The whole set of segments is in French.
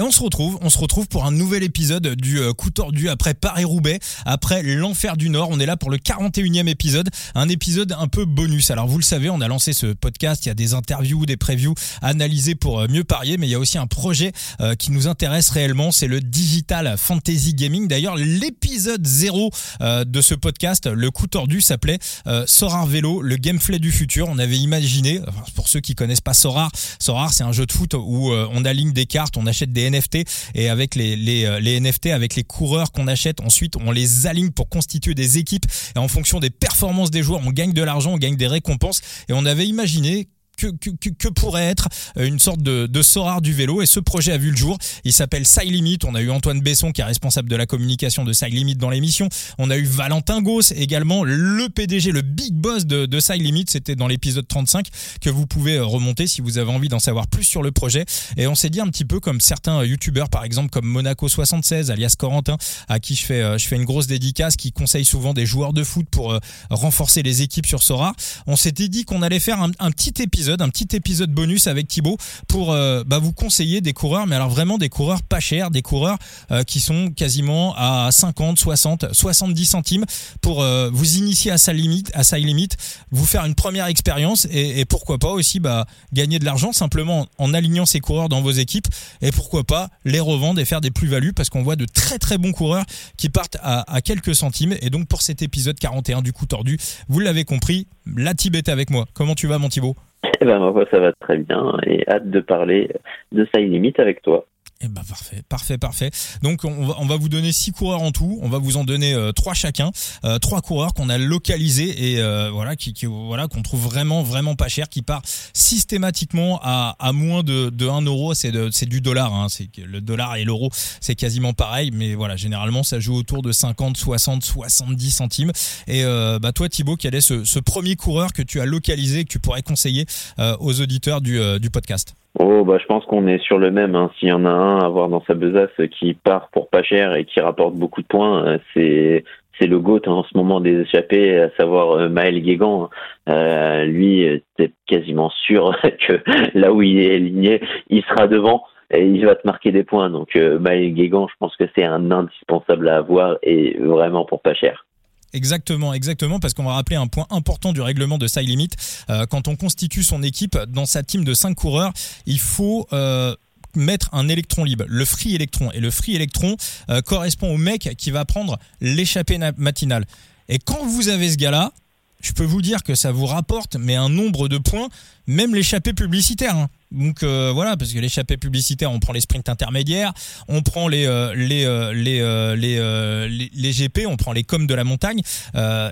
Et on se retrouve, on se retrouve pour un nouvel épisode du euh, coup tordu après Paris-Roubaix, après l'enfer du Nord. On est là pour le 41e épisode, un épisode un peu bonus. Alors vous le savez, on a lancé ce podcast, il y a des interviews, des previews analysées pour euh, mieux parier, mais il y a aussi un projet euh, qui nous intéresse réellement, c'est le Digital Fantasy Gaming. D'ailleurs, l'épisode 0 de ce podcast, le coup tordu, s'appelait Sorar Vélo, le gameplay du futur. On avait imaginé, pour ceux qui connaissent pas Sorar, Sorar c'est un jeu de foot où on aligne des cartes, on achète des NFT et avec les, les, euh, les NFT, avec les coureurs qu'on achète, ensuite on les aligne pour constituer des équipes. Et en fonction des performances des joueurs, on gagne de l'argent, on gagne des récompenses. Et on avait imaginé que, pourrait être euh, une sorte de, de du vélo. Et ce projet a vu le jour. Il s'appelle Limit. On a eu Antoine Besson qui est responsable de la communication de Limit dans l'émission. On a eu Valentin Gauss également, le PDG, le big boss de, de Limit. C'était dans l'épisode 35 que vous pouvez euh, remonter si vous avez envie d'en savoir plus sur le projet. Et on s'est dit un petit peu comme certains youtubeurs, par exemple comme Monaco 76, alias Corentin, à qui je fais, euh, je fais une grosse dédicace, qui conseille souvent des joueurs de foot pour renforcer les équipes sur Sorar. On s'était dit qu'on allait faire un petit épisode un petit épisode bonus avec Thibaut pour euh, bah, vous conseiller des coureurs, mais alors vraiment des coureurs pas chers, des coureurs euh, qui sont quasiment à 50, 60, 70 centimes pour euh, vous initier à sa limite, à sa limite, vous faire une première expérience et, pourquoi pas aussi bah, gagner de l'argent simplement en alignant ces coureurs dans vos équipes et pourquoi pas les revendre et faire des plus-values parce qu'on voit de très très bons coureurs qui partent à, quelques centimes et donc pour cet épisode 41 du coup tordu, vous l'avez compris, la Tib est avec moi. Comment tu vas mon Thibaut? Eh ben, moi, ça va très bien et hâte de parler de ça limite avec toi. Eh ben parfait, parfait, parfait. Donc on va, on va vous donner six coureurs en tout. On va vous en donner euh, trois chacun, euh, trois coureurs qu'on a localisés et euh, voilà qui, qui voilà qu'on trouve vraiment vraiment pas cher, qui part systématiquement à, à moins de, de 1 euro. C'est c'est du dollar. Hein. C'est le dollar et l'euro, c'est quasiment pareil. Mais voilà, généralement ça joue autour de 50, 60, 70 centimes. Et bah toi Thibaut, quel est ce, ce premier coureur que tu as localisé que tu pourrais conseiller aux auditeurs du, du podcast? Oh, bah, je pense qu'on est sur le même. Hein. S'il y en a un à voir dans sa besace qui part pour pas cher et qui rapporte beaucoup de points, euh, c'est c'est le GOAT hein, en ce moment des échappés, à savoir euh, Maël Guégan. Euh, lui, c'est quasiment sûr que là où il est aligné, il sera devant et il va te marquer des points. Donc euh, Maël Guégan, je pense que c'est un indispensable à avoir et vraiment pour pas cher. Exactement, exactement, parce qu'on va rappeler un point important du règlement de Side Limit. Euh, quand on constitue son équipe dans sa team de 5 coureurs, il faut euh, mettre un électron libre, le free électron. Et le free électron euh, correspond au mec qui va prendre l'échappée matinale. Et quand vous avez ce gars-là, je peux vous dire que ça vous rapporte mais un nombre de points, même l'échappée publicitaire. Hein. Donc euh, voilà, parce que l'échappée publicitaire, on prend les sprints intermédiaires, on prend les euh, les, euh, les, les, les, GP, on prend les coms de la montagne.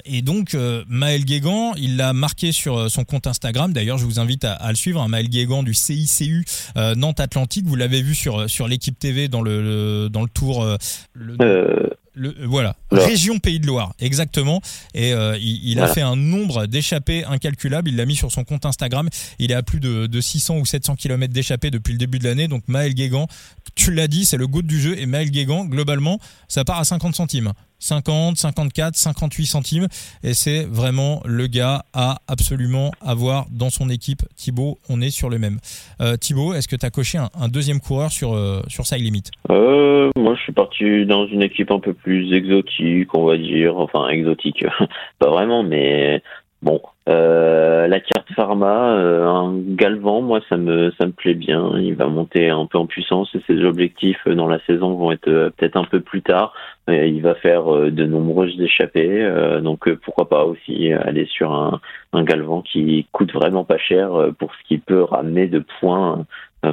et donc Maël Guégan, il l'a marqué sur son compte Instagram. D'ailleurs, je vous invite à, le suivre, hein, Maël Guégan du CICU Nantes Atlantique. Vous l'avez vu sur sur l'équipe TV dans le, dans le tour. Le... Le, voilà, région Pays de Loire, exactement. Et il, a fait un nombre d'échappées incalculable. Il l'a mis sur son compte Instagram. Il est à plus de, de 600 ou 700 km d'échappée depuis le début de l'année. Donc Maël Guégan, tu l'as dit, c'est le goût du jeu. Et Maël Guégan, globalement, ça part à 50 centimes. 50, 54, 58 centimes. Et c'est vraiment le gars à absolument avoir dans son équipe. Thibaut, on est sur le même. Euh, Thibaut, est-ce que tu as coché un, deuxième coureur sur, euh, sur Side Limit? Euh, Moi, je suis parti dans une équipe un peu plus exotique, on va dire. Enfin, exotique, pas vraiment, mais Bon, euh, la carte pharma, un galvant, moi ça me ça me plaît bien. Il va monter un peu en puissance et ses objectifs dans la saison vont être peut-être un peu plus tard. Il va faire de nombreuses échappées, donc pourquoi pas aussi aller sur un, un galvant qui coûte vraiment pas cher pour ce qu'il peut ramener de points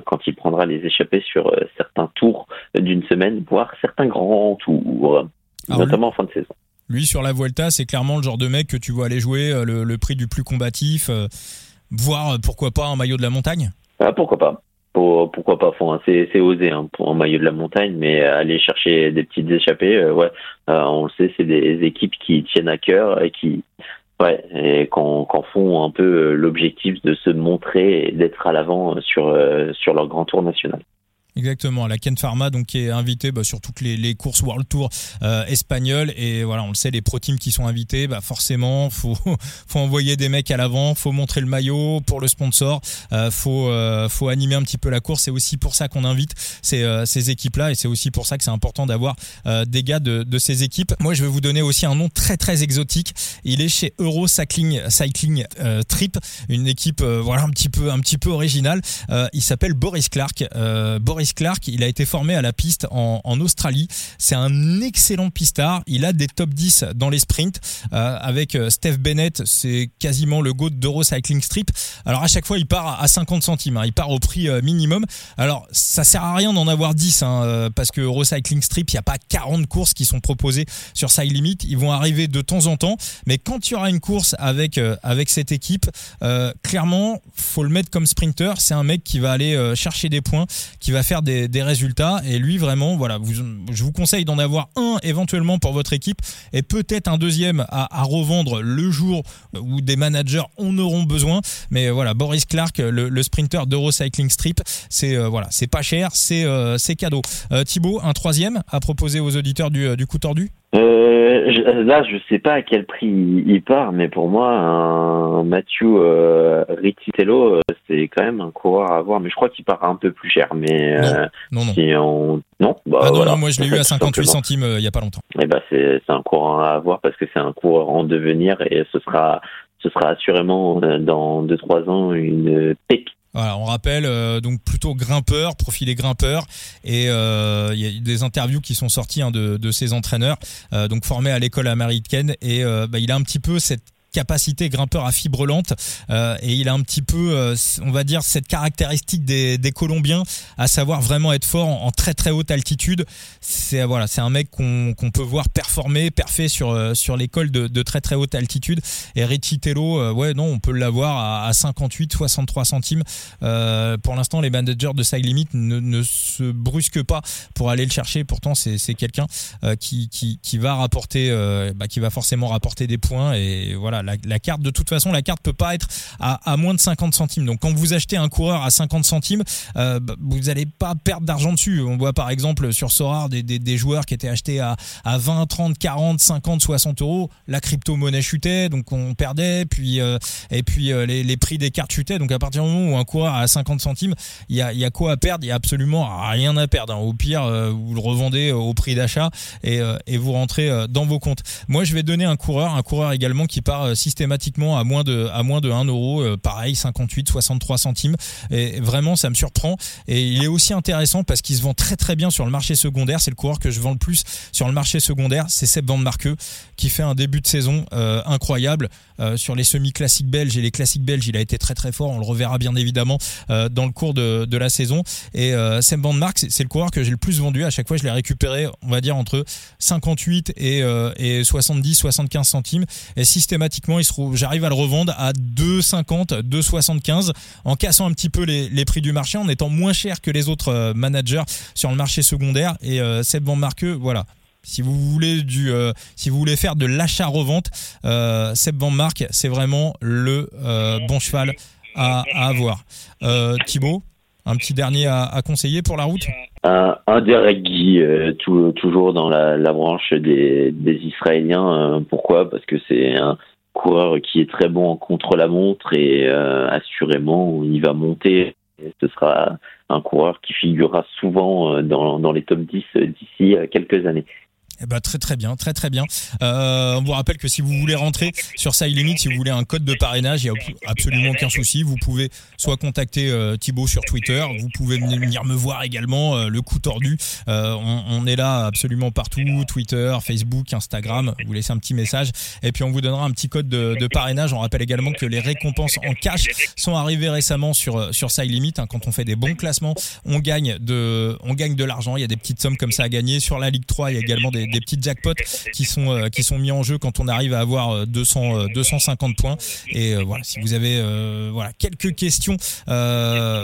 quand il prendra les échappées sur certains tours d'une semaine, voire certains grands tours, ah notamment en fin de saison. Lui, sur la Vuelta, c'est clairement le genre de mec que tu vois aller jouer euh, le, prix du plus combatif, euh, voire euh, pourquoi pas un maillot de la montagne? Ah, Pourquoi pas pourquoi pas hein, c'est osé hein, pour maillot de la montagne mais aller chercher des petites échappées ouais on le sait c'est des équipes qui tiennent à cœur et qui ouais et qu'en font un peu l'objectif de se montrer et d'être à l'avant sur sur leur grand tour national Exactement, la Ken Pharma donc qui est invité bah, sur toutes les, les, courses World Tour euh, espagnoles et voilà on le sait les pro teams qui sont invités bah forcément faut faut envoyer des mecs à l'avant, faut montrer le maillot pour le sponsor, euh, faut euh, faut animer un petit peu la course. C'est aussi pour ça qu'on invite ces, euh, ces équipes là et c'est aussi pour ça que c'est important d'avoir euh, des gars de, de ces équipes. Moi je vais vous donner aussi un nom très très exotique. Il est chez Euro Cycling Cycling Trip, une équipe voilà un petit peu un petit peu originale. il s'appelle Boris Clark. Boris Clark, il a été formé à la piste en, Australie. C'est un excellent pistard. Il a des top 10 dans les sprints. Euh, avec euh, Steph Bennett, c'est quasiment le GOAT d'Eurocycling Strip. Alors à chaque fois, il part à 50 centimes. Hein. Il part au prix euh, minimum. Alors ça sert à rien d'en avoir 10 hein, parce que Eurocycling Strip, il n'y a pas 40 courses qui sont proposées sur Side Limit. Ils vont arriver de temps en temps. Mais quand il y aura une course avec, avec cette équipe, clairement, faut le mettre comme sprinter. C'est un mec qui va aller chercher des points, qui va faire des, résultats. Et lui, vraiment, voilà, je vous conseille d'en avoir un éventuellement pour votre équipe et peut-être un deuxième à, revendre le jour où des managers en auront besoin. Mais voilà, Boris Clark, le, le sprinter d'Eurocycling Strip, c'est euh, voilà, c'est pas cher, c'est euh, cadeau. Euh, Thibaut, un troisième à proposer aux auditeurs du, du coup tordu? Euh, je, là, je sais pas à quel prix il part, mais pour moi, un Mathieu euh, Rittitello, euh, c'est quand même un coureur à avoir. Mais je crois qu'il part un peu plus cher. Mais euh, non, non, si on... non, bah, ah non, non, moi je l'ai eu à 58 centimes euh, il y a pas longtemps. Et eh bah, c'est un coureur à avoir parce que c'est un coureur en devenir et ce sera ce sera assurément dans 2-3 ans une pépite voilà, on rappelle euh, donc plutôt grimpeur, profilé grimpeur, et euh, il y a des interviews qui sont sorties hein, de, de ses entraîneurs, euh, donc formés à l'école américaine, et bah, il a un petit peu cette capacité grimpeur à fibre lente euh, et il a un petit peu, euh, on va dire, cette caractéristique des, des Colombiens, à savoir vraiment être fort en, très très haute altitude. C'est voilà, c'est un mec qu'on qu'on peut voir performer, parfait sur euh, sur l'école de, de, très très haute altitude. Et Richie Tello, ouais non, on peut l'avoir à, à 58, 63 centimes. pour l'instant, les managers de Side Limit ne, ne se brusquent pas pour aller le chercher. Pourtant, c'est c'est quelqu'un qui, qui qui va rapporter, bah, qui va forcément rapporter des points et voilà la, carte, de toute façon, la carte peut pas être à, moins de 50 centimes. Donc quand vous achetez un coureur à 50 centimes, euh, bah, vous n'allez pas perdre d'argent dessus. On voit par exemple sur Sorare des, des, joueurs qui étaient achetés à, à 20, 30, 40, 50, 60 euros. La crypto-monnaie chutait, donc on perdait. Puis euh, et puis euh, les, les, prix des cartes chutaient. Donc à partir du moment où un coureur à 50 centimes, il y a, y a quoi à perdre? Il y a absolument rien à perdre. Hein. Au pire, vous le revendez au prix d'achat et, et vous rentrez dans vos comptes. Moi, je vais donner un coureur, un coureur également qui part systématiquement à moins de à moins de 1 euro, euh, pareil 58, 63 centimes. Et vraiment, ça me surprend. Et il est aussi intéressant parce qu'il se vend très très bien sur le marché secondaire. C'est le coureur que je vends le plus sur le marché secondaire. C'est Seb Van Marqueux qui fait un début de saison euh, incroyable euh, sur les semi-classiques belges et les classiques belges. Il a été très très fort. On le reverra bien évidemment dans le cours de, de la saison. Et Seb Van Mark, c'est le coureur que j'ai le plus vendu. À chaque fois, je l'ai récupéré, on va dire entre 58 et, et 70, 75 centimes. Et systématiquement j'arrive à le revendre à 2,50, 2,75 en cassant un petit peu les, prix du marché, en étant moins cher que les autres euh, managers sur le marché secondaire. Et euh, Seb voilà. Si vous voulez du, euh, si vous voulez faire de l'achat-revente, euh, Seb c'est vraiment le bon cheval à, avoir. Thibaut, un petit dernier à, conseiller pour la route? Un, un Guy, toujours dans la, branche des, des Israéliens. pourquoi? Parce que c'est un, coureur qui est très bon contre la montre et euh, assurément il va monter. ce sera un coureur qui figurera souvent euh, dans, les top 10 d'ici quelques années. Eh ben, très très bien, très très bien. Euh, on vous rappelle que si vous voulez rentrer sur Side Limit, si vous voulez un code de parrainage, il n'y a absolument aucun souci. Vous pouvez soit contacter euh, Thibaut sur Twitter, vous pouvez venir me voir également, euh, le coup tordu. Euh, on, on, est là absolument partout, Twitter, Facebook, Instagram. Vous laissez un petit message et puis on vous donnera un petit code de, parrainage. On rappelle également que les récompenses en cash sont arrivées récemment sur sur Side Limit. Hein. Quand on fait des bons classements, on gagne de on gagne de l'argent. Il y a des petites sommes comme ça à gagner sur la Ligue 3. Il y a également des des petits jackpots qui sont qui sont mis en jeu quand on arrive à avoir 200 250 points. Et voilà, si vous avez voilà quelques questions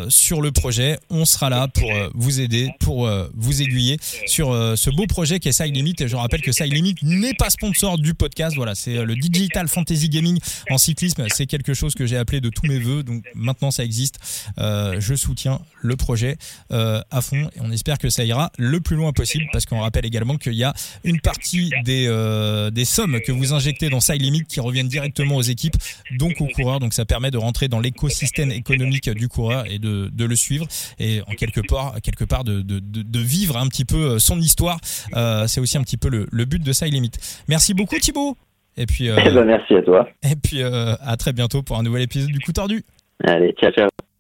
sur le projet, on sera là pour vous aider, pour vous aiguiller sur ce beau projet qui est Side Limit. Et je rappelle que Side Limit n'est pas sponsor du podcast. Voilà, c'est le Digital Fantasy Gaming en cyclisme. C'est quelque chose que j'ai appelé de tous mes voeux. Donc maintenant ça existe. je soutiens le projet à fond et on espère que ça ira le plus loin possible parce qu'on rappelle également qu'il y a une partie des, euh, des sommes que vous injectez dans Side Limit qui reviennent directement aux équipes, donc aux coureurs. Donc ça permet de rentrer dans l'écosystème économique du coureur et de, de, le suivre et en quelque part, quelque part de, de, de vivre un petit peu son histoire. Euh, c'est aussi un petit peu le, le but de Side Limit. Merci beaucoup Thibaut. Et puis, euh, eh ben, merci à toi. Et puis à très bientôt pour un nouvel épisode du coup tordu. Allez, ciao ciao.